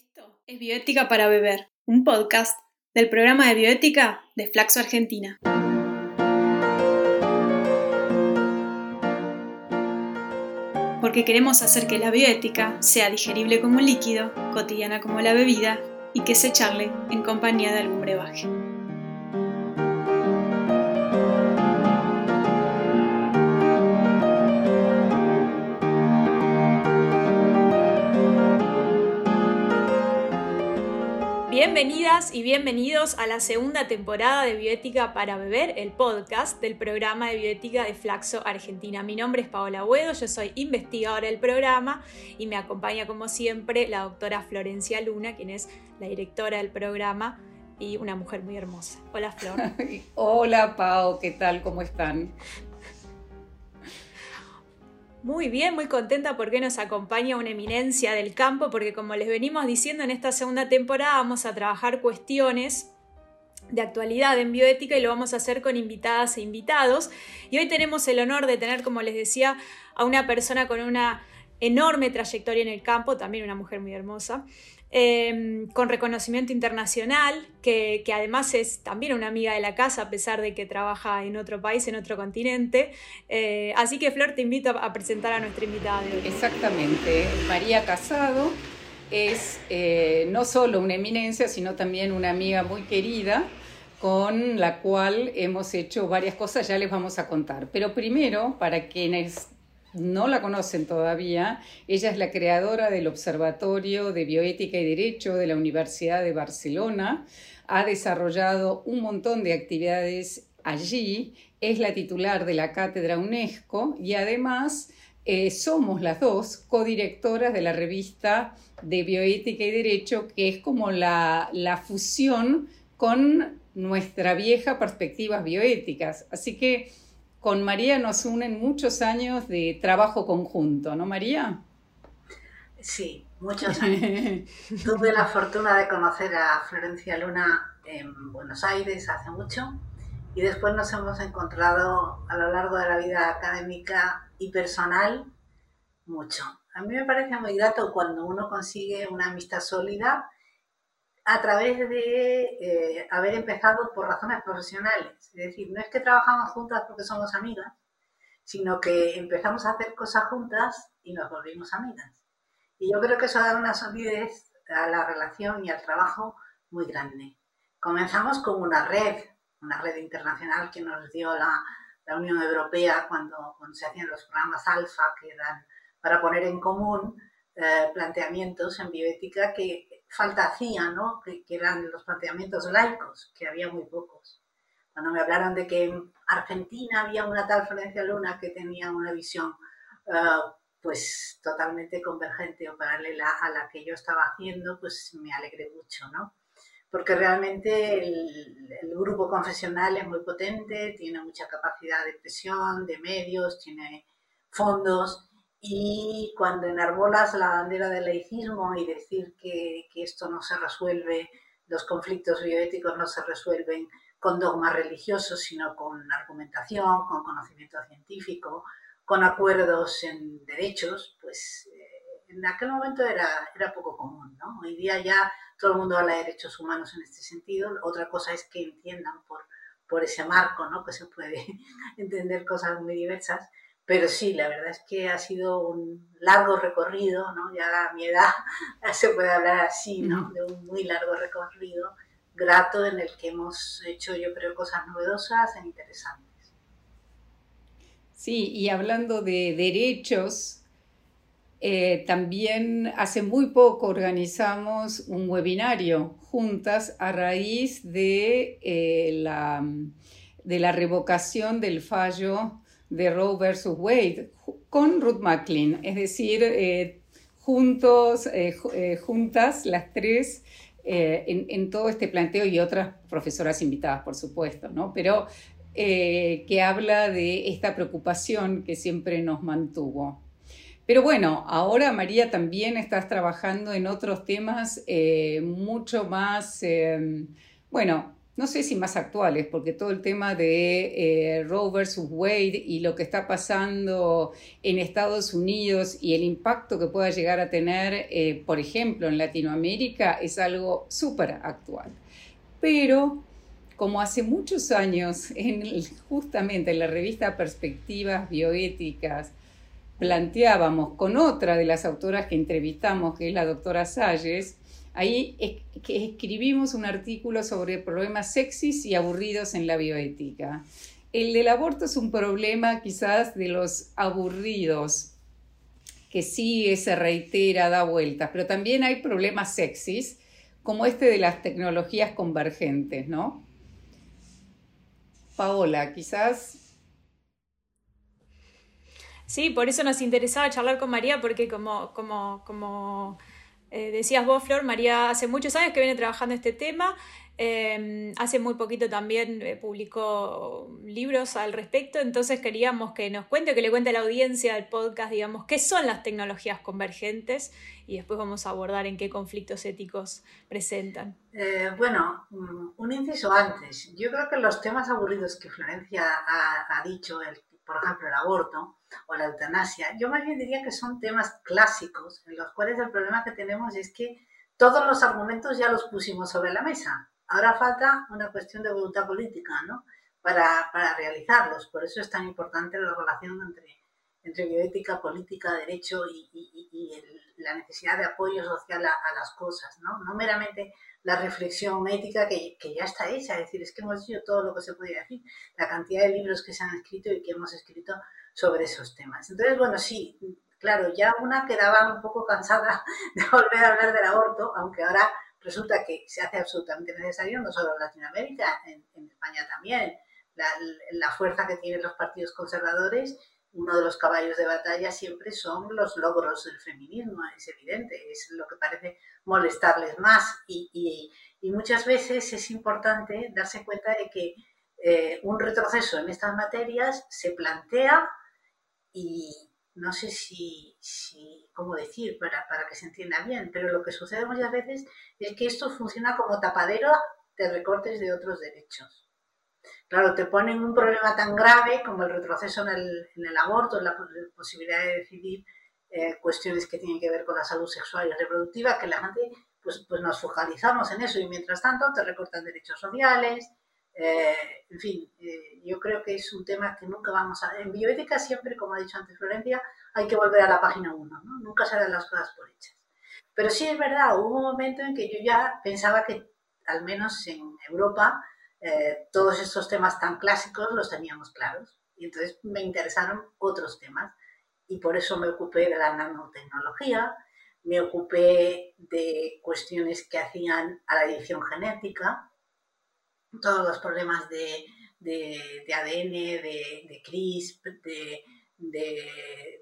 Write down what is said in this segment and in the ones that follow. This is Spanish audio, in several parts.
Esto es Bioética para Beber, un podcast del programa de bioética de Flaxo Argentina. Porque queremos hacer que la bioética sea digerible como un líquido, cotidiana como la bebida y que se charle en compañía de algún brebaje. Bienvenidas y bienvenidos a la segunda temporada de Bioética para Beber, el podcast del programa de bioética de Flaxo Argentina. Mi nombre es Paola Huedo, yo soy investigadora del programa y me acompaña como siempre la doctora Florencia Luna, quien es la directora del programa y una mujer muy hermosa. Hola Flor. Hola Pao, ¿qué tal? ¿Cómo están? Muy bien, muy contenta porque nos acompaña una eminencia del campo, porque como les venimos diciendo en esta segunda temporada vamos a trabajar cuestiones de actualidad en bioética y lo vamos a hacer con invitadas e invitados. Y hoy tenemos el honor de tener, como les decía, a una persona con una enorme trayectoria en el campo, también una mujer muy hermosa, Em, con reconocimiento internacional, que, además es también una amiga de la casa, a pesar de que trabaja en otro país, en otro continente. Eh, así que Flor, te invito a presentar a nuestra invitada de hoy. Exactamente, María Casado es eh, no solo una eminencia, sino también una amiga muy querida con la cual hemos hecho varias cosas, ya les vamos a contar. Pero primero, para quienes no la conocen todavía, ella es la creadora del Observatorio de Bioética y Derecho de la Universidad de Barcelona, ha desarrollado un montón de actividades allí, es la titular de la cátedra UNESCO y además eh, somos las dos codirectoras de la revista de Bioética y Derecho, que es como la, la fusión con nuestra vieja perspectivas bioéticas. Así que con María nos unen muchos años de trabajo conjunto, ¿no, María? Sí, muchos años. Tuve la fortuna de conocer a Florencia Luna en Buenos Aires hace mucho y después nos hemos encontrado a lo largo de la vida académica y personal mucho. A mí me parece muy grato cuando uno consigue una amistad sólida a través de eh, haber empezado por razones profesionales. Es decir, no es que trabajamos juntas porque somos amigas, sino que empezamos a hacer cosas juntas y nos volvimos amigas. Y yo creo que eso da una solidez a la relación y al trabajo muy grande. Comenzamos con una red, una red internacional que nos dio la, Unión Europea cuando, se hacían los programas alfa, que eran para poner en común eh, planteamientos en bioética que falta hacía, ¿no? Que, eran los planteamientos laicos, que había muy pocos. Cuando me hablaron de que en Argentina había una tal Florencia Luna que tenía una visión eh, pues totalmente convergente o paralela a la que yo estaba haciendo, pues me alegré mucho, ¿no? Porque realmente el, el grupo confesional es muy potente, tiene mucha capacidad de presión, de medios, tiene fondos y cuando enarbolas la bandera del laicismo y decir que, que, esto no se resuelve, los conflictos bioéticos no se resuelven con dogmas religiosos, sino con argumentación, con conocimiento científico, con acuerdos en derechos, pues eh, en aquel momento era, era poco común. ¿no? Hoy día ya todo el mundo habla de derechos humanos en este sentido. Otra cosa es que entiendan por, por ese marco, ¿no? que se puede entender cosas muy diversas pero sí, la verdad es que ha sido un largo recorrido, ¿no? Ya a mi edad se puede hablar así, ¿no? De un muy largo recorrido grato en el que hemos hecho, yo creo, cosas novedosas e interesantes. Sí, y hablando de derechos, eh, también hace muy poco organizamos un webinario juntas a raíz de, eh, la, de la revocación del fallo de Roe versus Wade con Ruth McLean, es decir, eh, juntos, eh, eh, juntas las tres en, todo este planteo y otras profesoras invitadas, por supuesto, ¿no? Pero que habla de esta preocupación que siempre nos mantuvo. Pero bueno, ahora María también estás trabajando en otros temas mucho más, bueno, no sé si más actuales, porque todo el tema de eh, Roe versus Wade y lo que está pasando en Estados Unidos y el impacto que pueda llegar a tener, eh, por ejemplo, en Latinoamérica, es algo súper actual. Pero como hace muchos años, en, justamente en la revista Perspectivas Bioéticas, planteábamos con otra de las autoras que entrevistamos, que es la doctora Salles, ahí escribimos un artículo sobre problemas sexys y aburridos en la bioética. El del aborto es un problema quizás de los aburridos, que sí se reitera, da vueltas, pero también hay problemas sexys, como este de las tecnologías convergentes, ¿no? Paola, quizás. Sí, por eso nos interesaba charlar con María, porque como, como, como eh, decías vos, Flor, María hace muchos años que viene trabajando este tema. Em, hace muy poquito también eh, publicó libros al respecto, entonces queríamos que nos cuente, que le cuente a la audiencia del podcast, digamos, qué son las tecnologías convergentes y después vamos a abordar en qué conflictos éticos presentan. Eh, bueno, mm, un inciso antes. Yo creo que los temas aburridos que Florencia ha, dicho, por ejemplo, el aborto o la eutanasia, yo más bien diría que son temas clásicos en los cuales el problema que tenemos es que todos los argumentos ya los pusimos sobre la mesa. Ahora falta una cuestión de voluntad política, ¿no? Para, para realizarlos. Por eso es tan importante la relación entre, entre bioética, política, derecho y, la necesidad de apoyo social a, las cosas, ¿no? Meramente la reflexión ética que, ya está hecha, es decir, es que hemos dicho todo lo que se podía decir, la cantidad de libros que se han escrito y que hemos escrito sobre esos temas. Entonces, bueno, sí, claro, ya una quedaba un poco cansada de volver a hablar del aborto, aunque ahora resulta que se hace absolutamente necesario, no solo en Latinoamérica, en, España también. La, fuerza que tienen los partidos conservadores, uno de los caballos de batalla siempre son los logros del feminismo, es evidente, es lo que parece molestarles más. Y, muchas veces es importante darse cuenta de que eh, un retroceso en estas materias se plantea y, no sé si, cómo decir para, para, que se entienda bien, pero lo que sucede muchas veces es que esto funciona como tapadero de recortes de otros derechos. Claro, te ponen un problema tan grave como el retroceso en el, en el aborto, la posibilidad de decidir eh, cuestiones que tienen que ver con la salud sexual y reproductiva, que la gente pues, pues nos focalizamos en eso y mientras tanto te recortan derechos sociales, eh, en fin, eh, yo creo que es un tema que nunca vamos a... En bioética siempre, como ha dicho antes Florencia, hay que volver a la página 1, ¿no? Nunca se dan las cosas por hechas. Pero sí es verdad, hubo un momento en que yo ya pensaba que, al menos en Europa, eh, todos estos temas tan clásicos los teníamos claros. Y entonces me interesaron otros temas. Y por eso me ocupé de la nanotecnología, me ocupé de cuestiones que hacían a la edición genética, todos los problemas de, ADN, de, CRISP, de,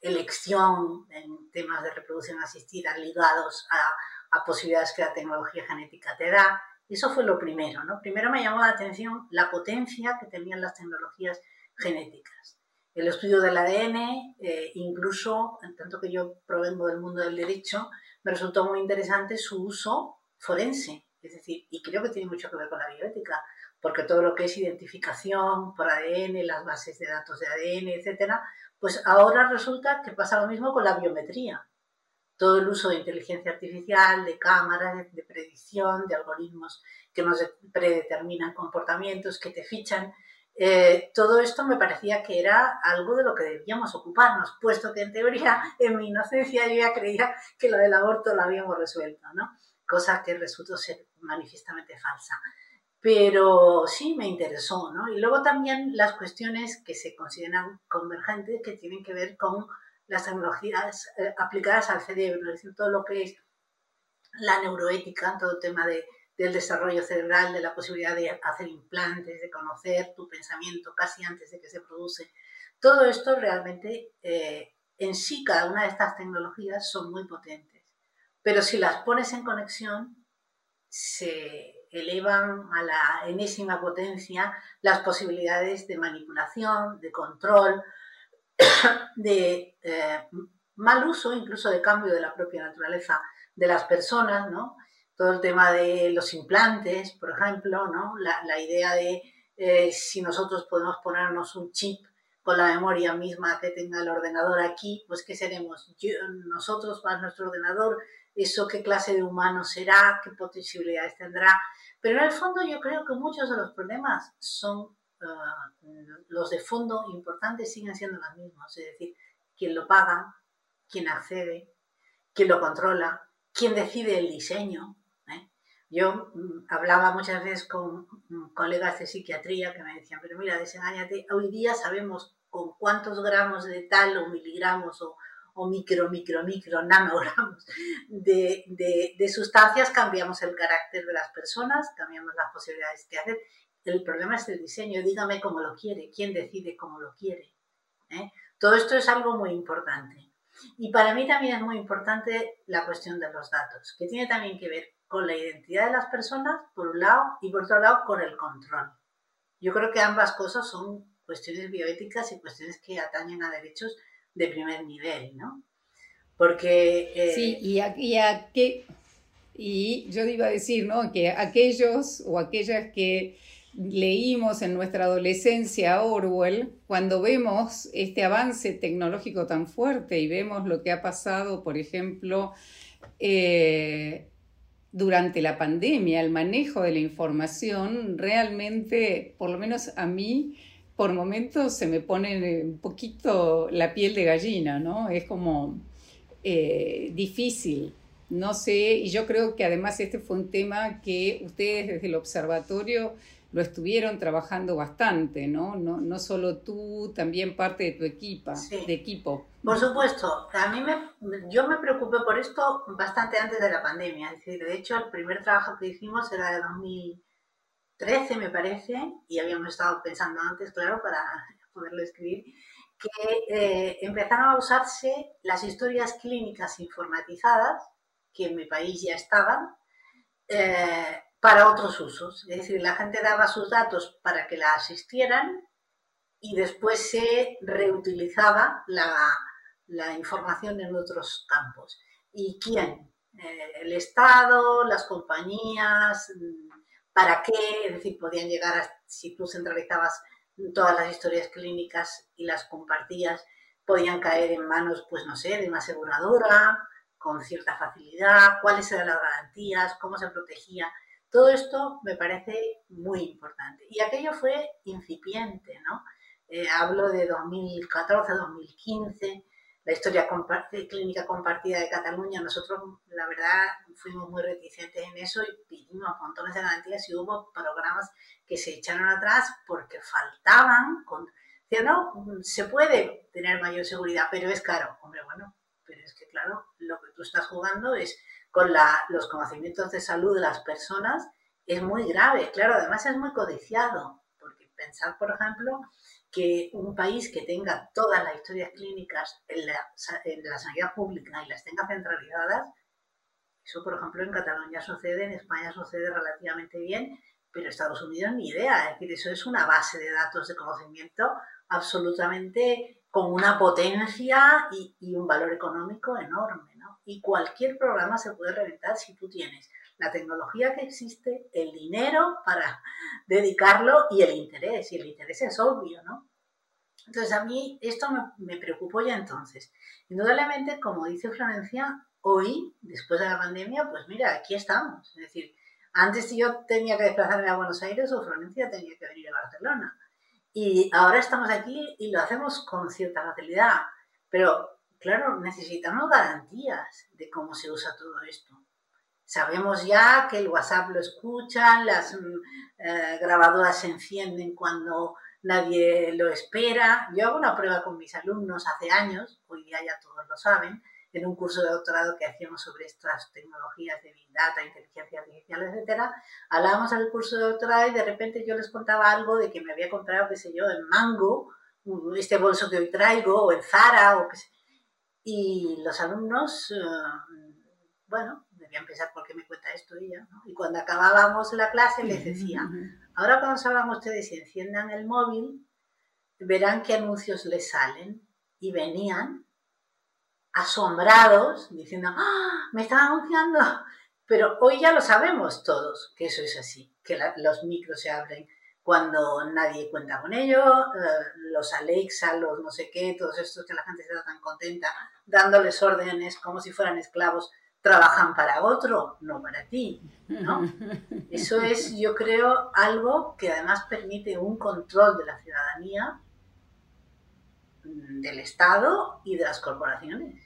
elección en temas de reproducción asistida ligados a, a, posibilidades que la tecnología genética te da. Eso fue lo primero, ¿no? Primero me llamó la atención la potencia que tenían las tecnologías genéticas. El estudio del ADN, eh, incluso, en tanto que yo provengo del mundo del derecho, me resultó muy interesante su uso forense es decir, y creo que tiene mucho que ver con la bioética, porque todo lo que es identificación por ADN, las bases de datos de ADN, etcétera, pues ahora resulta que pasa lo mismo con la biometría. Todo el uso de inteligencia artificial, de cámaras, de predicción, de algoritmos que nos predeterminan comportamientos, que te fichan. Eh, todo esto me parecía que era algo de lo que debíamos ocuparnos, puesto que en teoría, en mi inocencia, yo ya creía que lo del aborto lo habíamos resuelto, ¿no? cosa que resultó ser manifiestamente falsa. Pero sí me interesó, ¿no? Y luego también las cuestiones que se consideran convergentes que tienen que ver con las tecnologías eh, aplicadas al cerebro, es decir, todo lo que es la neuroética, todo el tema de, del desarrollo cerebral, de la posibilidad de hacer implantes, de conocer tu pensamiento casi antes de que se produce. Todo esto realmente eh, en sí, cada una de estas tecnologías son muy potentes. Pero si las pones en conexión, se elevan a la enésima potencia las posibilidades de manipulación, de control, de eh, mal uso, incluso de cambio de la propia naturaleza de las personas, ¿no? todo el tema de los implantes, por ejemplo, ¿no? la, idea de eh, si nosotros podemos ponernos un chip con la memoria misma que tenga el ordenador aquí, pues ¿qué seremos? nosotros más nuestro ordenador, eso qué clase de humano será, qué posibilidades tendrá. Pero en el fondo yo creo que muchos de los problemas son ah, los de fondo importantes siguen siendo los mismos, es decir, quién lo paga, quién accede, quién lo controla, quién decide el diseño. ¿eh? Yo mm, hablaba muchas veces con mm, colegas de psiquiatría que me decían, pero mira, desengáñate, hoy día sabemos con cuántos gramos de tal o miligramos o, micro, micro, micro, nanogramos de, de, sustancias cambiamos el carácter de las personas, cambiamos las posibilidades que hacen. El problema es el diseño, dígame cómo lo quiere, quién decide cómo lo quiere. ¿eh? Todo esto es algo muy importante. Y para mí también es muy importante la cuestión de los datos, que tiene también que ver con la identidad de las personas, por un lado, y por otro lado, con el control. Yo creo que ambas cosas son cuestiones bioéticas y cuestiones que atañen a derechos de primer nivel, ¿no? Porque... Eh, sí, y, a, y, y yo iba a decir, ¿no? Que aquellos o aquellas que leímos en nuestra adolescencia Orwell, cuando vemos este avance tecnológico tan fuerte y vemos lo que ha pasado, por ejemplo, eh, durante la pandemia, el manejo de la información, realmente, por lo menos a mí, por momentos se me pone un poquito la piel de gallina, ¿no? Es como eh, difícil. No sé, y yo creo que además este fue un tema que ustedes desde el observatorio lo estuvieron trabajando bastante, ¿no? No, no solo tú, también parte de tu equipa, de equipo. Por supuesto, a mí me, yo me preocupé por esto bastante antes de la pandemia. Es decir, de hecho, el primer trabajo que hicimos era de 2013, me parece, y habíamos estado pensando antes, claro, para poderlo escribir, que eh, empezaron a usarse las historias clínicas informatizadas, que en mi país ya estaban, eh, para otros usos. Es decir, la gente daba sus datos para que la asistieran y después se reutilizaba la, información en otros campos. ¿Y quién? Eh, el Estado, las compañías, ¿para qué? Es decir, podían llegar a, si tú centralizabas todas las historias clínicas y las compartías, podían caer en manos, pues no sé, de una aseguradora con cierta facilidad, cuáles eran las garantías, cómo se protegía. Todo esto me parece muy importante. Y aquello fue incipiente, ¿no? Eh, hablo de 2014, 2015, la historia clínica compartida de Cataluña. Nosotros, la verdad, fuimos muy reticentes en eso y pedimos montones de garantías y hubo programas que se echaron atrás porque faltaban. Con, no, se puede tener mayor seguridad, pero es caro. Hombre, bueno, pero es que claro, lo que tú estás jugando es con los conocimientos de salud de las personas es muy grave. Claro, además es muy codiciado, porque pensar, por ejemplo, que un país que tenga todas las historias clínicas en la, en la sanidad pública y las tenga centralizadas, eso, por ejemplo, en Cataluña sucede, en España sucede relativamente bien, pero Estados Unidos ni idea. Es decir, eso es una base de datos de conocimiento absolutamente con una potencia y, y un valor económico enorme y cualquier programa se puede reventar si tú tienes la tecnología que existe, el dinero para dedicarlo y el interés. Y el interés es obvio, ¿no? Entonces a mí esto me, me preocupó ya entonces. Indudablemente, como dice Florencia, hoy, después de la pandemia, pues mira, aquí estamos. Es decir, antes yo tenía que desplazarme a Buenos Aires o Florencia tenía que venir a Barcelona. Y ahora estamos aquí y lo hacemos con cierta facilidad. Pero Claro, necesitamos garantías de cómo se usa todo esto. Sabemos ya que el WhatsApp lo escuchan, las mm, eh, grabadoras se encienden cuando nadie lo espera. Yo hago una prueba con mis alumnos hace años, hoy día ya todos lo saben, en un curso de doctorado que hacíamos sobre estas tecnologías de Big Data, inteligencia artificial, etcétera, hablábamos del curso de doctorado y de repente yo les contaba algo de que me había comprado, qué sé yo, en Mango, este bolso que hoy traigo, o en Zara, o qué sé y los alumnos, eh, bueno, debían pensar por qué me cuenta esto ella, ¿no? Y cuando acabábamos la clase les decía, ahora cuando salgan ustedes y enciendan el móvil, verán qué anuncios les salen. Y venían asombrados, diciendo, ¡Ah! me están anunciando Pero hoy ya lo sabemos todos, que eso es así, que los micros se abren cuando nadie cuenta con ello, eh, los Alexa, los no sé qué, todos estos que la gente está tan contenta, dándoles órdenes como si fueran esclavos, trabajan para otro, no para ti, ¿no? Eso es, yo creo, algo que además permite un control de la ciudadanía, del Estado y de las corporaciones,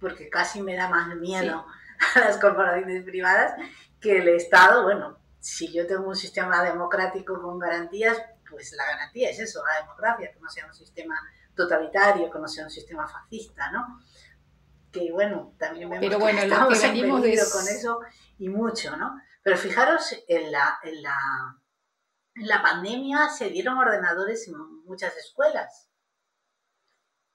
porque casi me da más miedo a las corporaciones privadas que el Estado, bueno, si yo tengo un sistema democrático con garantías, pues la garantía es eso, la democracia, que no sea un sistema totalitario, que no sea un sistema fascista, ¿no? Que bueno, también vemos Pero bueno, que estamos con eso y mucho, ¿no? Pero fijaros, en la, en, la, en la pandemia se dieron ordenadores en muchas escuelas.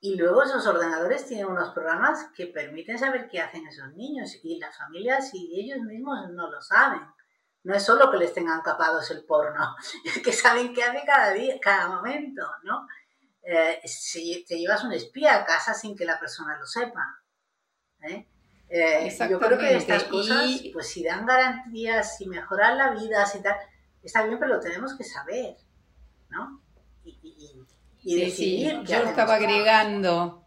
Y luego esos ordenadores tienen unos programas que permiten saber qué hacen esos niños y las familias y ellos mismos no lo saben. No es solo que les tengan capados el porno, es que saben qué hace cada día, cada momento, ¿no? Eh, si te llevas un espía a casa sin que la persona lo sepa. ¿eh? Eh, yo creo que estas cosas, pues si dan garantías, si mejoran la vida, si tal, está bien, pero lo tenemos que saber, ¿no? Y, decidir. yo estaba agregando,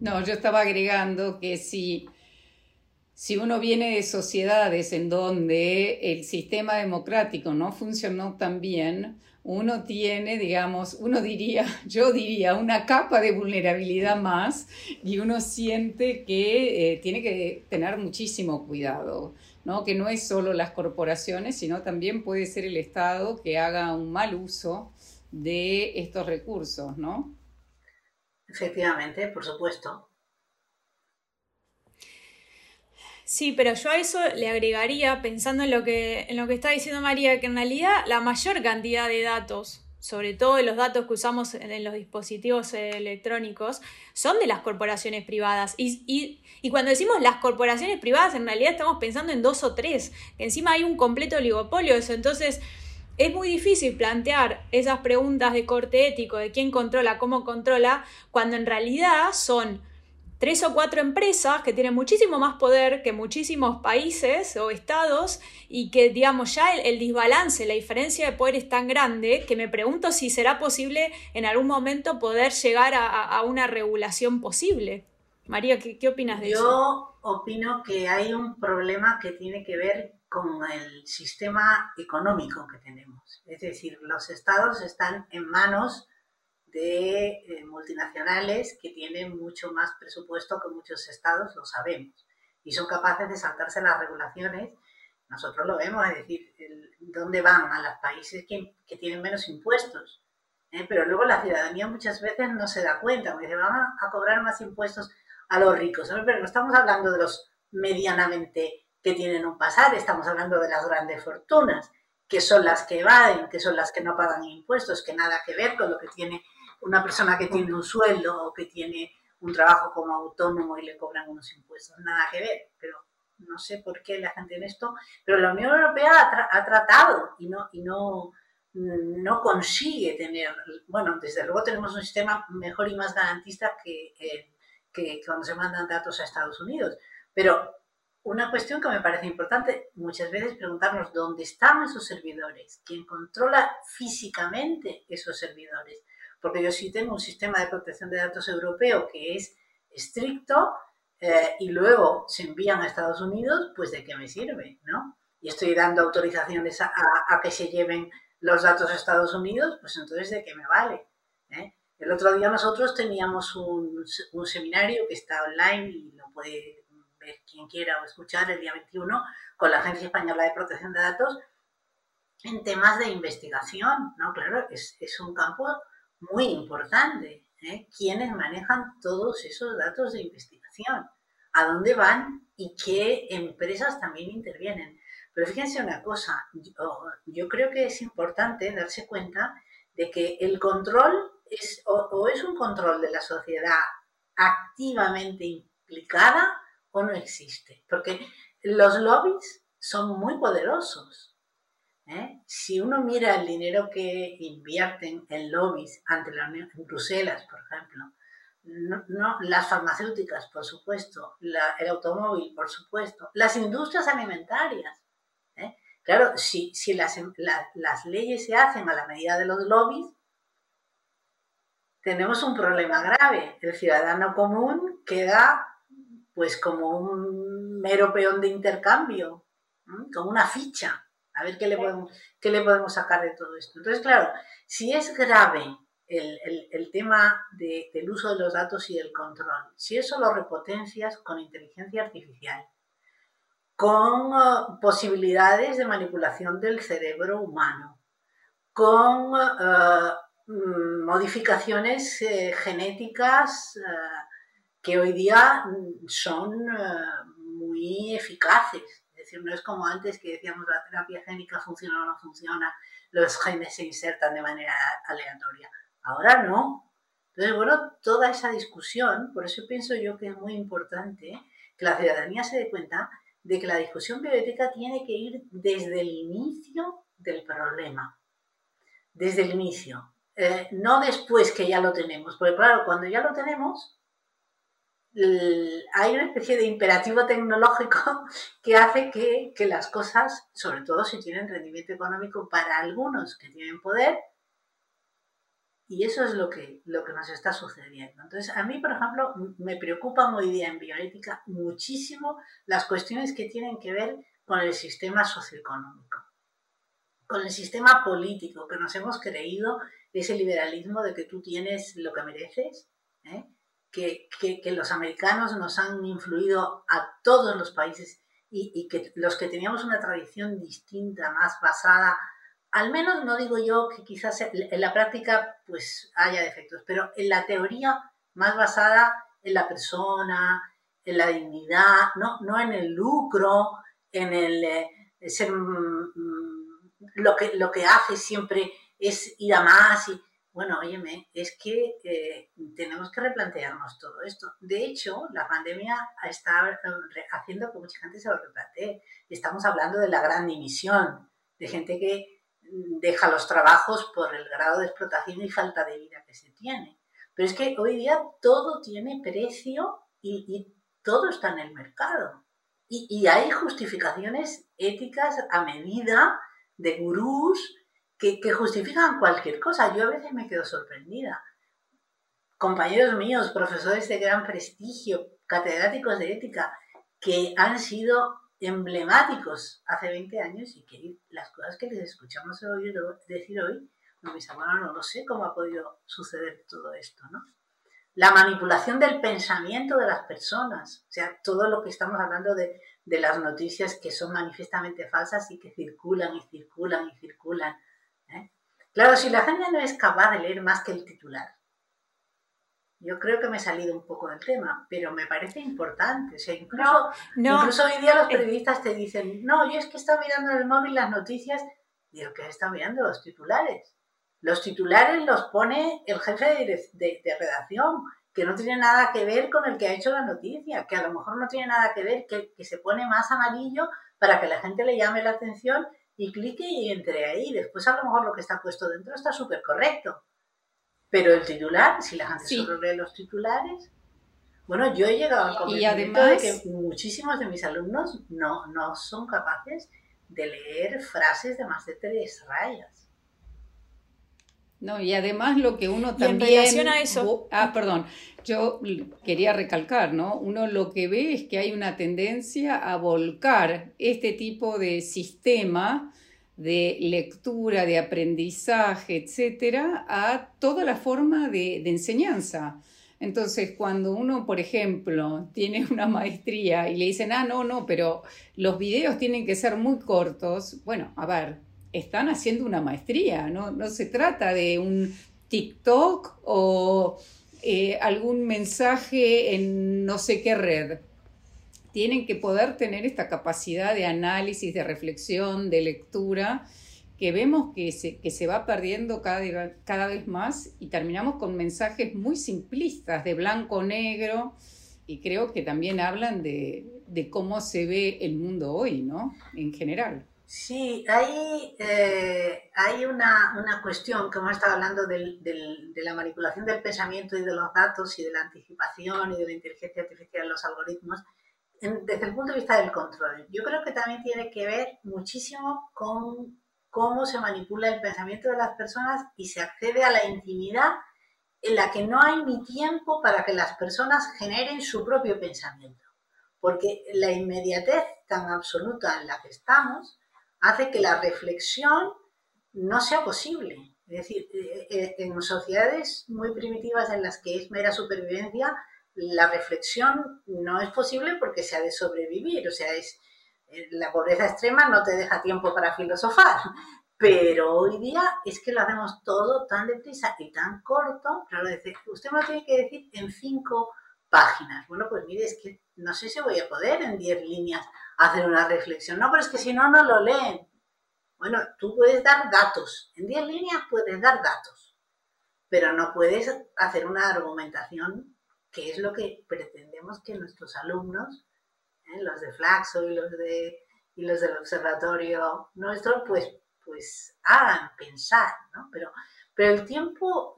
no, yo estaba agregando que si si uno viene de sociedades en donde el sistema democrático no funcionó tan bien, uno tiene, digamos, uno diría, yo diría, una capa de vulnerabilidad más y uno siente que eh, tiene que tener muchísimo cuidado, ¿no? Que no es solo las corporaciones, sino también puede ser el Estado que haga un mal uso de estos recursos, ¿no? Efectivamente, por supuesto. Sí, pero yo a eso le agregaría, pensando en lo que, en lo que está diciendo María, que en realidad la mayor cantidad de datos, sobre todo los datos que usamos en, los dispositivos electrónicos, son de las corporaciones privadas. Y, y, cuando decimos las corporaciones privadas, en realidad estamos pensando en dos o tres, que encima hay un completo oligopolio de eso. Entonces, es muy difícil plantear esas preguntas de corte ético, de quién controla, cómo controla, cuando en realidad son tres o cuatro empresas que tienen muchísimo más poder que muchísimos países o estados y que, digamos, ya el, desbalance, la diferencia de poder es tan grande que me pregunto si será posible en algún momento poder llegar a, una regulación posible. María, ¿qué, qué opinas de eso? Yo opino que hay un problema que tiene que ver con el sistema económico que tenemos. Es decir, los estados están en manos de eh, multinacionales que tienen mucho más presupuesto que muchos estados, lo sabemos, y son capaces de saltarse las regulaciones. Nosotros lo vemos, es decir, dónde van a los países que, tienen menos impuestos. ¿eh? Pero luego la ciudadanía muchas veces no se da cuenta, porque dice, van a, cobrar más impuestos a los ricos. Pero no estamos hablando de los medianamente que tienen un pasar, estamos hablando de las grandes fortunas, que son las que evaden, que son las que no pagan impuestos, que nada que ver con lo que tiene una persona que tiene un sueldo o que tiene un trabajo como autónomo y le cobran unos impuestos. Nada que ver, pero no sé por qué la gente en esto, pero la Unión Europea ha, tratado y no, y no, no consigue tener, bueno, desde luego tenemos un sistema mejor y más garantista que, que cuando se mandan datos a Estados Unidos, pero una cuestión que me parece importante muchas veces preguntarnos dónde están esos servidores, quién controla físicamente esos servidores porque yo sí tengo un sistema de protección de datos europeo que es estricto eh, y luego se envían a Estados Unidos, pues de qué me sirve, ¿no? Y estoy dando autorizaciones a, que se lleven los datos a Estados Unidos, pues entonces de qué me vale. ¿eh? El otro día nosotros teníamos un, un, seminario que está online y lo puede quien quiera o escuchar el día 21 con la Agencia Española de Protección de Datos en temas de investigación, ¿no? Claro, es, es un campo muy importante. ¿eh? ¿Quiénes manejan todos esos datos de investigación? ¿A dónde van y qué empresas también intervienen? Pero fíjense una cosa, yo, creo que es importante darse cuenta de que el control es o, es un control de la sociedad activamente implicada o no existe. Porque los lobbies son muy poderosos. ¿eh? Si uno mira el dinero que invierten en lobbies ante la Unión, en Bruselas, por ejemplo, no, las farmacéuticas, por supuesto, el automóvil, por supuesto, las industrias alimentarias. ¿eh? Claro, si, si las, las leyes se hacen a la medida de los lobbies, tenemos un problema grave. El ciudadano común queda pues como un mero peón de intercambio, como una ficha. A ver qué le, podemos, qué le podemos sacar de todo esto. Entonces, claro, si es grave el, tema del uso de los datos y del control, si eso lo repotencias con inteligencia artificial, con uh, posibilidades de manipulación del cerebro humano, con uh, mm, modificaciones eh, genéticas que hoy día son muy eficaces. Es decir, no es como antes que decíamos la terapia génica funciona o no funciona, los genes se insertan de manera aleatoria. Ahora no. Entonces, bueno, toda esa discusión, por eso pienso yo que es muy importante que la ciudadanía se dé cuenta de que la discusión bioética tiene que ir desde el inicio del problema. Desde el inicio. Eh, no después que ya lo tenemos, porque claro, cuando ya lo tenemos, hay una especie de imperativo tecnológico que hace que, que, las cosas, sobre todo si tienen rendimiento económico para algunos que tienen poder, y eso es lo que, lo que nos está sucediendo. Entonces, a mí, por ejemplo, me preocupan hoy día en bioética muchísimo las cuestiones que tienen que ver con el sistema socioeconómico, con el sistema político, que nos hemos creído ese liberalismo de que tú tienes lo que mereces, ¿eh? Que, que, los americanos nos han influido a todos los países y, y que los que teníamos una tradición distinta, más basada al menos no digo yo que quizás en la práctica pues haya defectos, pero en la teoría más basada en la persona, en la dignidad, no, no en el lucro, en el eh, ser mm, mm, lo, que, lo que hace siempre es ir a más y bueno, óyeme, es que eh, tenemos que replantearnos todo esto. De hecho, la pandemia está eh, haciendo que mucha gente se lo replantee. Estamos hablando de la gran dimisión, de gente que deja los trabajos por el grado de explotación y falta de vida que se tiene. Pero es que hoy día todo tiene precio y, todo está en el mercado. Y, hay justificaciones éticas a medida de gurús que, que justifican cualquier cosa. Yo a veces me quedo sorprendida. Compañeros míos, profesores de gran prestigio, catedráticos de ética, que han sido emblemáticos hace 20 años y que las cosas que les escuchamos decir hoy, no, mis hermanos, no lo sé cómo ha podido suceder todo esto, ¿no? La manipulación del pensamiento de las personas, o sea, todo lo que estamos hablando de, de las noticias que son manifiestamente falsas y que circulan y circulan y circulan. ¿Eh? Claro, si la gente no es capaz de leer más que el titular, yo creo que me he salido un poco del tema, pero me parece importante. O sea, incluso, incluso hoy día los eh. periodistas te dicen, no, yo es que he estado mirando en el móvil las noticias. Digo, ¿qué está mirando? Los titulares. Los titulares los pone el jefe de, de, redacción, que no tiene nada que ver con el que ha hecho la noticia, que a lo mejor no tiene nada que ver, que, que se pone más amarillo para que la gente le llame la atención y clique y entre ahí. Después a lo mejor lo que está puesto dentro está súper correcto pero el titular, si la gente solo lee los titulares, bueno, yo he llegado al convencimiento de que muchísimos de mis alumnos no, no son capaces de leer frases de más de tres rayas. No, y además lo que uno también... a eso... Ah, perdón, yo quería recalcar, ¿no? Uno lo que ve es que hay una tendencia a volcar este tipo de sistema de lectura, de aprendizaje, etcétera, a toda la forma de, enseñanza. Entonces, cuando uno, por ejemplo, tiene una maestría y le dicen, ah, no, no, pero los videos tienen que ser muy cortos, bueno, a ver, están haciendo una maestría, no, no se trata de un TikTok o eh, algún mensaje en no sé qué red tienen que poder tener esta capacidad de análisis, de reflexión, de lectura, que vemos que se, que se va perdiendo cada, cada vez más y terminamos con mensajes muy simplistas de blanco-negro y creo que también hablan de, de, cómo se ve el mundo hoy, ¿no? En general. Sí, hay, eh, hay una, una, cuestión que hemos estado hablando del, del, de la manipulación del pensamiento y de los datos y de la anticipación y de la inteligencia artificial en los algoritmos desde el punto de vista del control. Yo creo que también tiene que ver muchísimo con cómo se manipula el pensamiento de las personas y se accede a la intimidad en la que no hay ni tiempo para que las personas generen su propio pensamiento. Porque la inmediatez tan absoluta en la que estamos hace que la reflexión no sea posible. Es decir, eh, eh, en sociedades muy primitivas en las que es mera supervivencia, la reflexión no es posible porque se ha de sobrevivir. O sea, es, eh, la pobreza extrema no te deja tiempo para filosofar, pero hoy día es que lo hacemos todo tan deprisa y tan corto. Claro, usted me tiene que decir en cinco páginas. Bueno, pues mire, es que no sé si voy a poder en diez líneas hacer una reflexión. No, pero es que si no, no lo leen. Bueno, tú puedes dar datos. En diez líneas puedes dar datos, pero no puedes hacer una argumentación que es lo que pretendemos que nuestros alumnos ¿eh? los de Flaxo y los, de, y los del observatorio nuestro, pues, pues hagan pensar, ¿no? Pero, pero el tiempo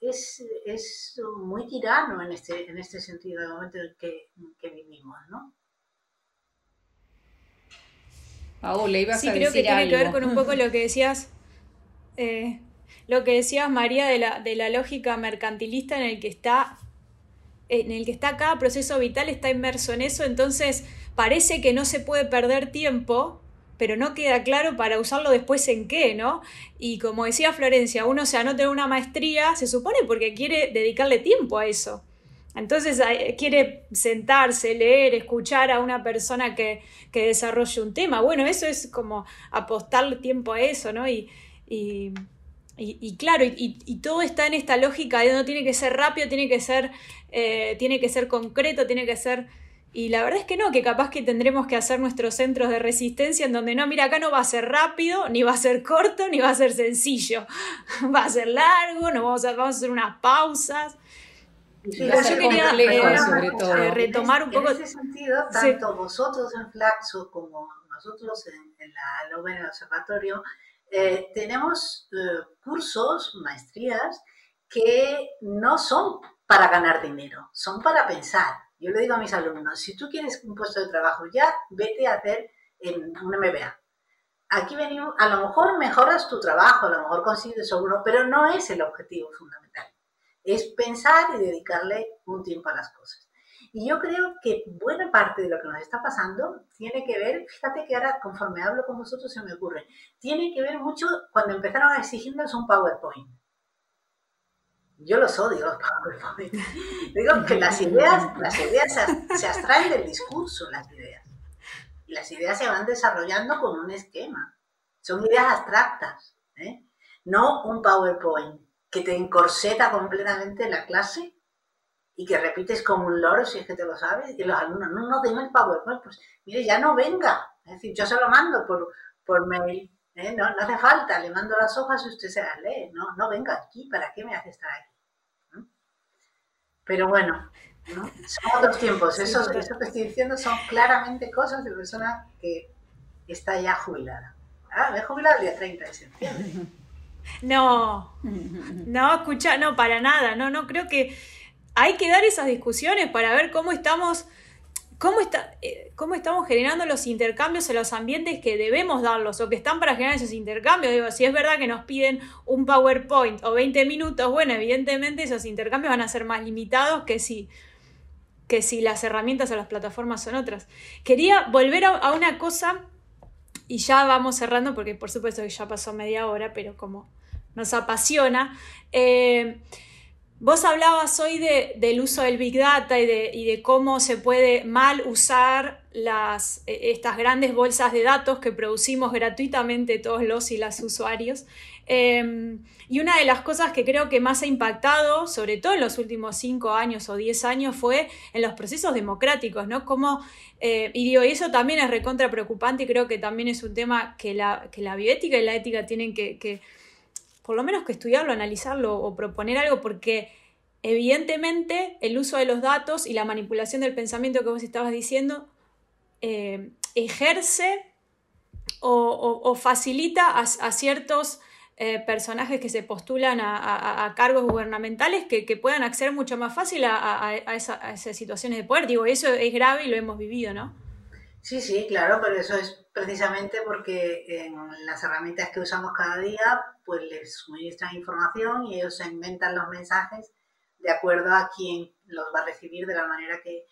es, es muy tirano en este, en este sentido, en momento en que, que vivimos, ¿no? Paola, ibas sí, creo que tiene que ver con un poco lo que decías, eh, lo que decías María de la, de la lógica mercantilista en el que está en el que está cada proceso vital está inmerso en eso, entonces parece que no se puede perder tiempo, pero no queda claro para usarlo después en qué, ¿no? Y como decía Florencia, uno se anota en una maestría, se supone porque quiere dedicarle tiempo a eso. Entonces quiere sentarse, leer, escuchar a una persona que, que desarrolle un tema. Bueno, eso es como apostarle tiempo a eso, ¿no? Y, y y, claro, y, todo está en esta lógica de no tiene que ser rápido, tiene que ser, eh, tiene que ser concreto, tiene que ser... Y la verdad es que no, que capaz que tendremos que hacer nuestros centros de resistencia en donde no, mira, acá no va a ser rápido, ni va a ser corto, ni va a ser sencillo. va a ser largo, no vamos a, vamos a hacer unas pausas. Yo quería eh, sobre todo. Eh, retomar un poco. En ese sentido, tanto vosotros en Flaxo como nosotros en, en la en el Observatorio, eh, tenemos eh, cursos, maestrías, que no son para ganar dinero, son para pensar. Yo le digo a mis alumnos, si tú quieres un puesto de trabajo ya, vete a hacer en un MBA. Aquí venimos, a lo mejor mejoras tu trabajo, a lo mejor consigues seguro, pero no es el objetivo fundamental. Es pensar y dedicarle un tiempo a las cosas. Y yo creo que buena parte de lo que nos está pasando tiene que ver, fíjate que ahora conforme hablo con vosotros se me ocurre, tiene que ver mucho cuando empezaron a exigirnos un PowerPoint. Yo los odio los PowerPoint. Digo que las ideas, las ideas se, se abstraen del discurso, las ideas. Y las ideas se van desarrollando con un esquema. Son ideas abstractas. ¿eh? No un PowerPoint que te encorseta completamente la clase y que repites como un loro si es que te lo sabes, y los alumnos, no, no, dime el PowerPoint, pues mire, ya no venga, es decir, yo se lo mando por, por mail, ¿eh? no, no, hace falta, le mando las hojas y usted se las lee, no, no venga aquí, ¿para qué me hace estar aquí? Pero bueno, ¿no? son otros tiempos, eso, eso que estoy diciendo son claramente cosas de persona que está ya jubilada. Ah, me he jubilado el día 30 de septiembre. No, no, escucha, no, para nada, no, no, creo que hay que dar esas discusiones para ver cómo estamos, cómo, está, eh, cómo estamos generando los intercambios en los ambientes que debemos darlos o que están para generar esos intercambios. Digo, si es verdad que nos piden un PowerPoint o 20 minutos, bueno, evidentemente esos intercambios van a ser más limitados que si que si las herramientas o las plataformas son otras. Quería volver a, una cosa y ya vamos cerrando porque por supuesto que ya pasó media hora, pero como nos apasiona. Eh, Vos hablabas hoy de, del uso del Big Data y de, y de, cómo se puede mal usar las, e, estas grandes bolsas de datos que producimos gratuitamente todos los y las usuarios. Em, y una de las cosas que creo que más ha impactado, sobre todo en los últimos cinco años o diez años, fue en los procesos democráticos, ¿no? Como, eh, y digo, eso también es recontra preocupante y creo que también es un tema que la, que la bioética y la ética tienen que, que por lo menos que estudiarlo, analizarlo o proponer algo, porque evidentemente el uso de los datos y la manipulación del pensamiento que vos estabas diciendo eh, ejerce o, facilita a, ciertos eh, personajes que se postulan a, cargos gubernamentales que, puedan acceder mucho más fácil a, esas situaciones de poder. Digo, eso es grave y lo hemos vivido, ¿no? Sí, sí, claro, pero eso es precisamente porque en las herramientas que usamos cada día, pues les suministran información y ellos se inventan los mensajes de acuerdo a quién los va a recibir de la manera que,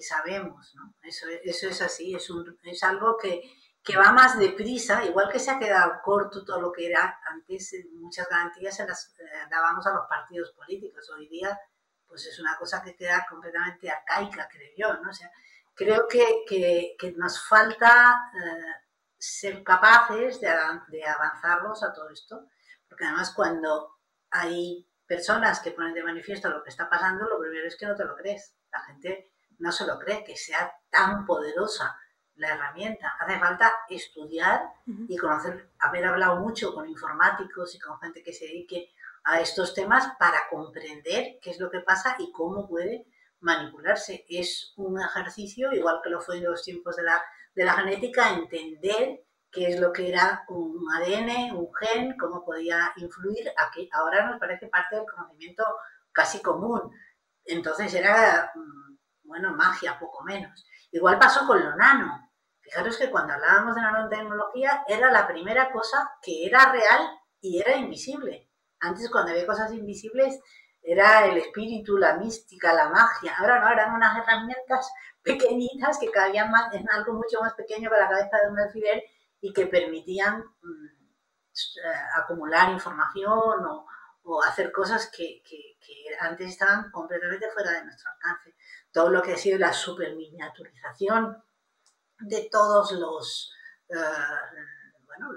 sabemos, ¿no? Eso, eso es así, es, un, es algo que, que va más deprisa, igual que se ha quedado corto todo lo que era antes, muchas garantías se las eh, dábamos a los partidos políticos. Hoy día, pues es una cosa que queda completamente arcaica, creo yo, ¿no? O creo que, nos falta eh, ser capaces de, de avanzarlos a todo esto, porque además cuando hay personas que ponen de manifiesto lo que está pasando, lo primero es que no te lo crees. La gente no se lo cree, que sea tan poderosa la herramienta. Hace falta estudiar y conocer, haber hablado mucho con informáticos y con gente que se dedique a estos temas para comprender qué es lo que pasa y cómo puede manipularse. Es un ejercicio, igual que lo fue en los tiempos de la, de la genética, entender qué es lo que era un ADN, un gen, cómo podía influir. Aquí ahora nos parece parte del conocimiento casi común. Entonces era, mm, bueno, magia, poco menos. Igual pasó con lo nano. Fijaros que cuando hablábamos de nanotecnología era la primera cosa que era real y era invisible. Antes cuando había cosas invisibles era el espíritu, la mística, la magia. Ahora no, eran unas herramientas pequeñitas que cabían más, en algo mucho más pequeño que la cabeza de un alfiler y que permitían mm, eh, acumular información o, hacer cosas que, antes estaban completamente fuera de nuestro alcance. Todo lo que ha sido la superminiaturización de todos los, eh, bueno,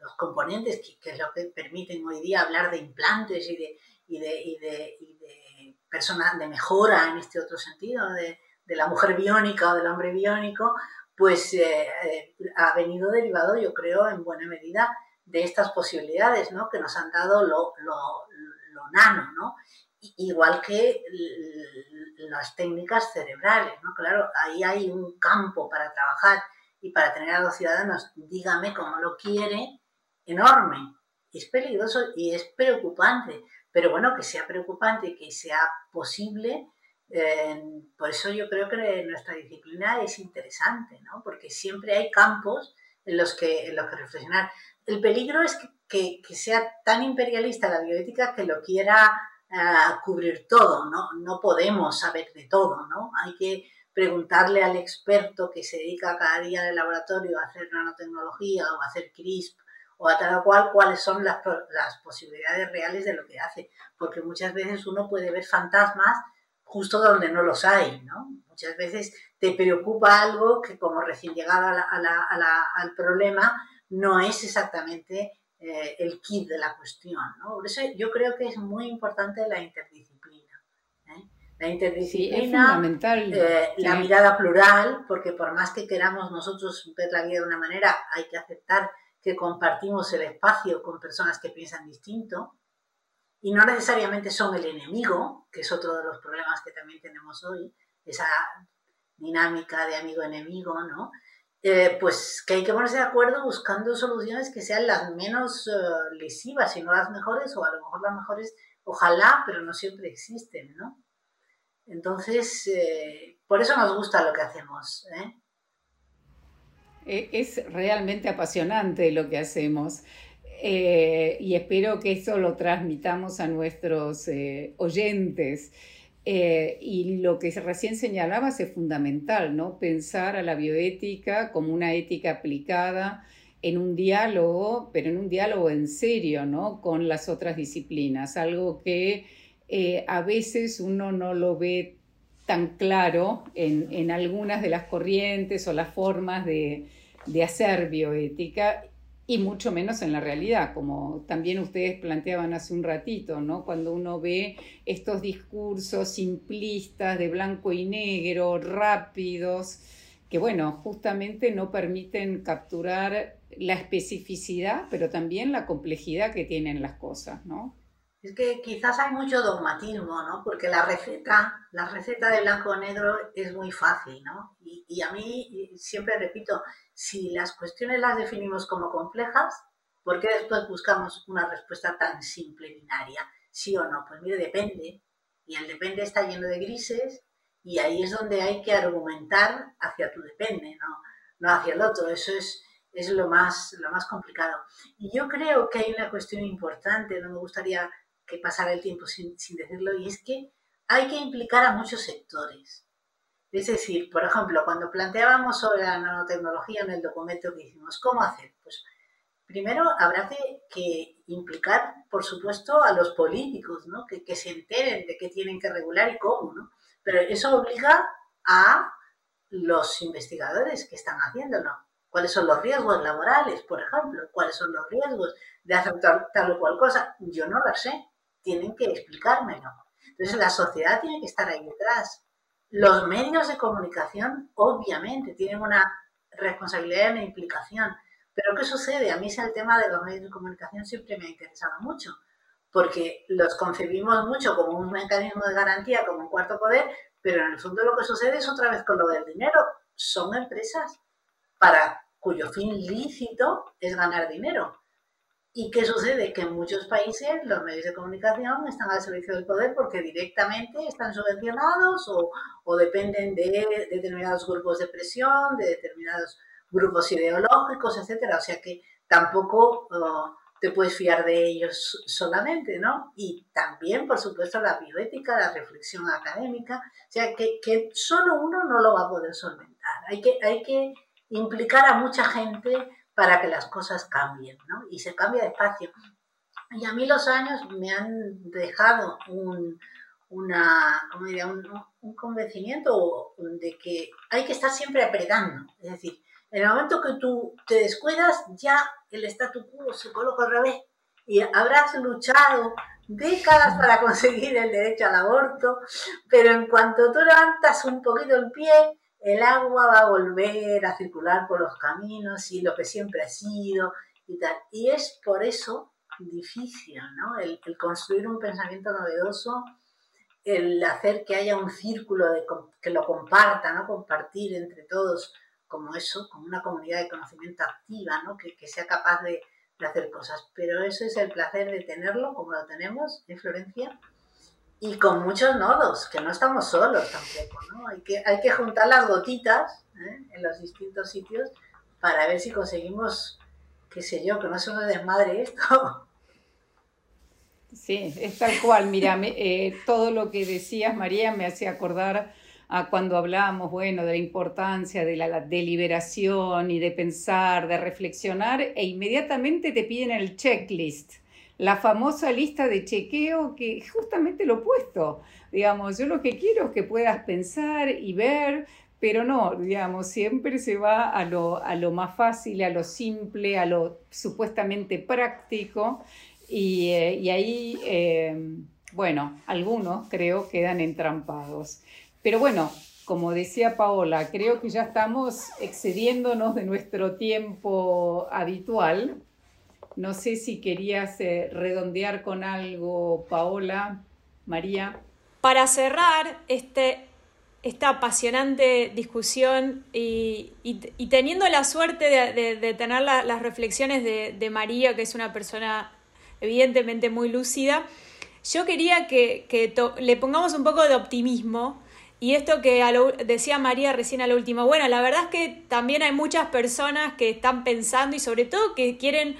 los componentes, que, es lo que permiten hoy día hablar de implantes y de, y de, y de, y de personas de mejora en este otro sentido, de, de, la mujer biónica o del hombre biónico, pues eh, eh, ha venido derivado, yo creo, en buena medida de estas posibilidades ¿no? que nos han dado lo, lo, lo nano, ¿no? Igual que las técnicas cerebrales, ¿no? Claro, ahí hay un campo para trabajar y para tener a los ciudadanos, dígame cómo lo quiere, enorme. Es peligroso y es preocupante, pero bueno, que sea preocupante que sea posible, eh, por eso yo creo que nuestra disciplina es interesante, ¿no? Porque siempre hay campos en los que, en los que reflexionar. El peligro es que, que, sea tan imperialista la bioética que lo quiera cubrir todo, ¿no? No podemos saber de todo, ¿no? Hay que preguntarle al experto que se dedica cada día en el laboratorio a hacer nanotecnología o a hacer CRISP o a tal cual cuáles son las, las posibilidades reales de lo que hace, porque muchas veces uno puede ver fantasmas justo donde no los hay, ¿no? Muchas veces te preocupa algo que como recién llegado al problema no es exactamente eh, el kit de la cuestión, ¿no? Por eso yo creo que es muy importante la interdisciplina. ¿eh? La interdisciplina, eh, la mirada plural, porque por más que queramos nosotros ver la vida de una manera, hay que aceptar que compartimos el espacio con personas que piensan distinto y no necesariamente son el enemigo, que es otro de los problemas que también tenemos hoy, esa dinámica de amigo-enemigo, ¿no? Eh, pues que hay que ponerse de acuerdo buscando soluciones que sean las menos uh, lesivas y no las mejores, o a lo mejor las mejores, ojalá, pero no siempre existen, ¿no? Entonces, eh, por eso nos gusta lo que hacemos. ¿eh? E, es realmente apasionante lo que hacemos eh, y espero que eso lo transmitamos a nuestros eh, oyentes. Eh, y lo que recién señalabas es fundamental, ¿no? Pensar a la bioética como una ética aplicada en un diálogo, pero en un diálogo en serio, ¿no? Con las otras disciplinas, algo que a veces uno no lo ve tan claro en, algunas de las corrientes o las formas de, hacer bioética y mucho menos en la realidad, como también ustedes planteaban hace un ratito, ¿no? Cuando uno ve estos discursos simplistas de blanco y negro, rápidos, que bueno, justamente no permiten capturar la especificidad, pero también la complejidad que tienen las cosas, ¿no? Es que quizás hay mucho dogmatismo, ¿no? Porque la receta, la receta de blanco negro es muy fácil, ¿no? Y, y, a mí siempre repito, si las cuestiones las definimos como complejas, ¿por qué después buscamos una respuesta tan simple, binaria? ¿Sí o no? Pues mire, depende. Y el depende está lleno de grises y ahí es donde hay que argumentar hacia tu depende, ¿no? No hacia el otro. Eso es, es lo, más, lo más complicado. Y yo creo que hay una cuestión importante, no me gustaría que pasara el tiempo sin, sin decirlo, y es que hay que implicar a muchos sectores. Es decir, por ejemplo, cuando planteábamos sobre la nanotecnología en el documento que hicimos, ¿cómo hacer? Pues primero habrá que, implicar, por supuesto, a los políticos, ¿no? que, se enteren de qué tienen que regular y cómo. ¿no? Pero eso obliga a los investigadores que están haciéndolo. ¿Cuáles son los riesgos laborales, por ejemplo? ¿Cuáles son los riesgos de hacer tal o cual cosa? Yo no lo sé tienen que explicármelo. Entonces la sociedad tiene que estar ahí detrás. Los medios de comunicación, obviamente, tienen una responsabilidad y una implicación. Pero ¿qué sucede? A mí el tema de los medios de comunicación siempre me ha interesado mucho, porque los concebimos mucho como un mecanismo de garantía, como un cuarto poder, pero en el fondo lo que sucede es otra vez con lo del dinero. Son empresas para cuyo fin lícito es ganar dinero. ¿Y qué sucede? Que en muchos países los medios de comunicación están al servicio del poder porque directamente están subvencionados o, dependen de, determinados grupos de presión, de determinados grupos ideológicos, etcétera. O sea que tampoco oh, te puedes fiar de ellos solamente, ¿no? Y también, por supuesto, la bioética, la reflexión académica. O sea que, que solo uno no lo va a poder solventar. Hay que, hay que implicar a mucha gente para que las cosas cambien, ¿no? Y se cambia despacio. Y a mí los años me han dejado un, una, ¿cómo diría? Un, convencimiento de que hay que estar siempre apretando. Es decir, en el momento que tú te descuidas, ya el statu quo se coloca al revés y habrás luchado décadas para conseguir el derecho al aborto, pero en cuanto tú levantas un poquito el pie, el agua va a volver a circular por los caminos y lo que siempre ha sido y tal. Y es por eso difícil, ¿no? El, construir un pensamiento novedoso, el hacer que haya un círculo de, que lo comparta, ¿no? Compartir entre todos como eso, como una comunidad de conocimiento activa, ¿no? Que, sea capaz de, de hacer cosas. Pero eso es el placer de tenerlo, como lo tenemos en Florencia, y con muchos nodos, que no estamos solos tampoco, ¿no? Hay que, hay que juntar las gotitas ¿eh? en los distintos sitios para ver si conseguimos, qué sé yo, que no se nos desmadre esto. Sí, es tal cual. Mira, eh, todo lo que decías, María, me hace acordar a cuando hablábamos, bueno, de la importancia de la deliberación y de pensar, de reflexionar, e inmediatamente te piden el checklist la famosa lista de chequeo que es justamente lo opuesto. Digamos, yo lo que quiero es que puedas pensar y ver, pero no, digamos, siempre se va a lo, a lo más fácil, a lo simple, a lo supuestamente práctico, y, eh, ahí, eh, bueno, algunos creo quedan entrampados. Pero bueno, como decía Paola, creo que ya estamos excediéndonos de nuestro tiempo habitual. No sé si querías eh, redondear con algo, Paola, María. Para cerrar este, esta apasionante discusión y, teniendo la suerte de, tener las reflexiones de, María, que es una persona evidentemente muy lúcida, yo quería que, le pongamos un poco de optimismo y esto que decía María recién a lo último, bueno, la verdad es que también hay muchas personas que están pensando y sobre todo que quieren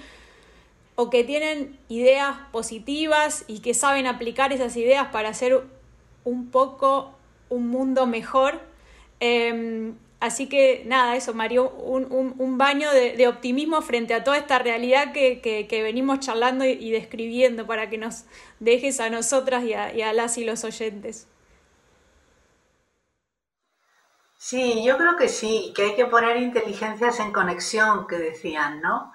o que tienen ideas positivas y que saben aplicar esas ideas para hacer un poco un mundo mejor. Em, así que nada, eso, Mario, un, baño de, optimismo frente a toda esta realidad que, venimos charlando y, describiendo para que nos dejes a nosotras y a, y a las y los oyentes. Sí, yo creo que sí, que hay que poner inteligencias en conexión, que decían, ¿no?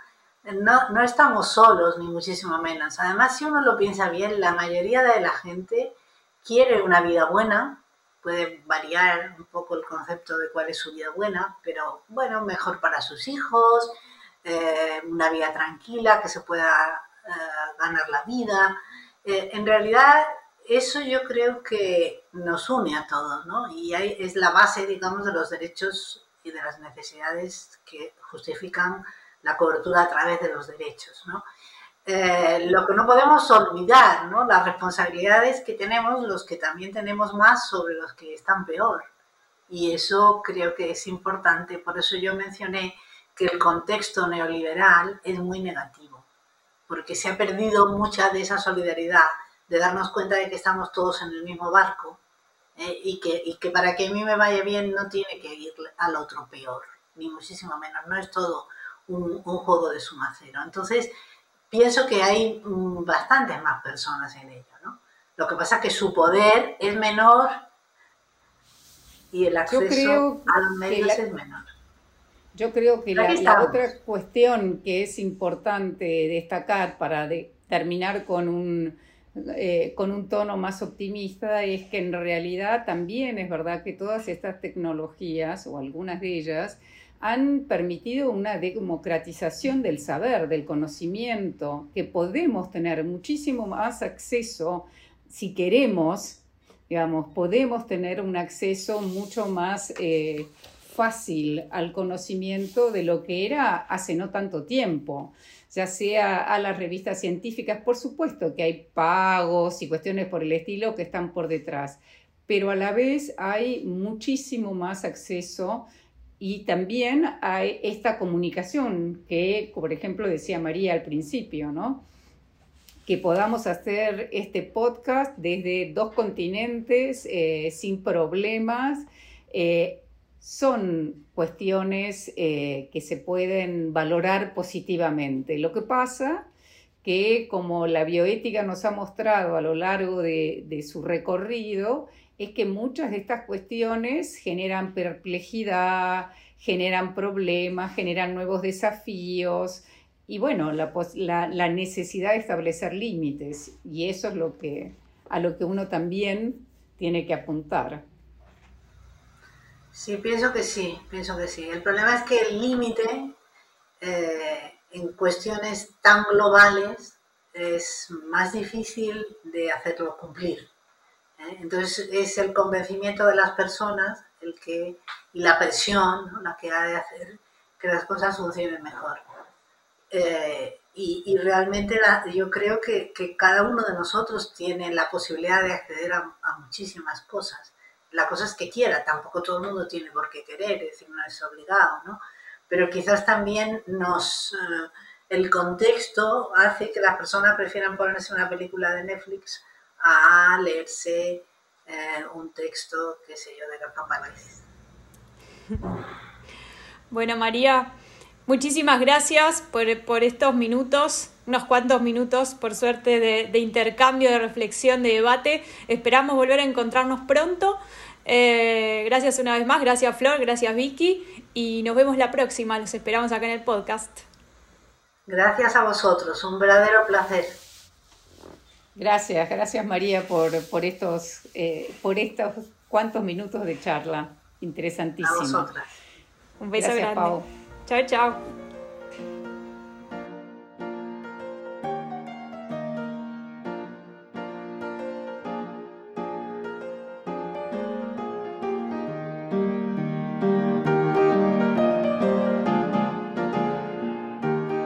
No, no estamos solos, ni muchísimo menos. Además, si uno lo piensa bien, la mayoría de la gente quiere una vida buena, puede variar un poco el concepto de cuál es su vida buena, pero bueno, mejor para sus hijos, eh, una vida tranquila, que se pueda eh, ganar la vida, Eh, en realidad, eso yo creo que nos une a todos, ¿no? Y es la base, digamos, de los derechos y de las necesidades que justifican la cobertura a través de los derechos, ¿no? Eh, lo que no podemos olvidar, ¿no? Las responsabilidades que tenemos los que también tenemos más sobre los que están peor. Y eso creo que es importante, por eso yo mencioné que el contexto neoliberal es muy negativo, porque se ha perdido mucha de esa solidaridad, de darnos cuenta de que estamos todos en el mismo barco eh, y, que, y que para que a mí me vaya bien no tiene que ir al otro peor, ni muchísimo menos, no es todo un, un juego de suma cero. Entonces, pienso que hay mm, bastantes más personas en ello, ¿no? Lo que pasa es que su poder es menor y el acceso a los medios es menor. Yo creo que la, otra cuestión que es importante destacar para terminar con un, eh, con un tono más optimista es que en realidad también es verdad que todas estas tecnologías o algunas de ellas han permitido una democratización del saber, del conocimiento, que podemos tener muchísimo más acceso si queremos, digamos, podemos tener un acceso mucho más eh, fácil al conocimiento de lo que era hace no tanto tiempo, ya sea a las revistas científicas, por supuesto que hay pagos y cuestiones por el estilo que están por detrás, pero a la vez hay muchísimo más acceso y también hay esta comunicación que, por ejemplo, decía María al principio, ¿no? Que podamos hacer este podcast desde dos continentes eh, sin problemas. Eh, son cuestiones eh, que se pueden valorar positivamente. Lo que pasa que, como la bioética nos ha mostrado a lo largo de, de su recorrido, es que muchas de estas cuestiones generan perplejidad, generan problemas, generan nuevos desafíos y bueno, la, necesidad de establecer límites y eso es lo que, a lo que uno también tiene que apuntar. Sí, pienso que sí, pienso que sí. El problema es que el límite eh, en cuestiones tan globales es más difícil de hacerlo cumplir. ¿Eh? Entonces es el convencimiento de las personas el que, y la presión la que ha de hacer que las cosas funcionen mejor. Eh, y, realmente yo creo que, cada uno de nosotros tiene la posibilidad de acceder a, muchísimas cosas. La cosa es que quiera, tampoco todo el mundo tiene por qué querer, es decir, no es obligado, ¿no? Pero quizás también nos... Eh, el contexto hace que las personas prefieran ponerse una película de Netflix a leerse eh, un texto, qué sé yo, de la Bueno, María, muchísimas gracias por, estos minutos, unos cuantos minutos, por suerte, de, intercambio, de reflexión, de debate. Esperamos volver a encontrarnos pronto. Eh, gracias una vez más, gracias Flor, gracias Vicky y nos vemos la próxima, los esperamos acá en el podcast. Gracias a vosotros, un verdadero placer. Gracias, gracias María por, por, estos, eh, por estos cuantos minutos de charla. Interesantísimo. Un beso grande. Chao, chao.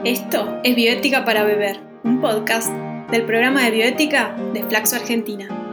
Esto es Bioética para Beber, un podcast del programa de bioética de Flaxo Argentina.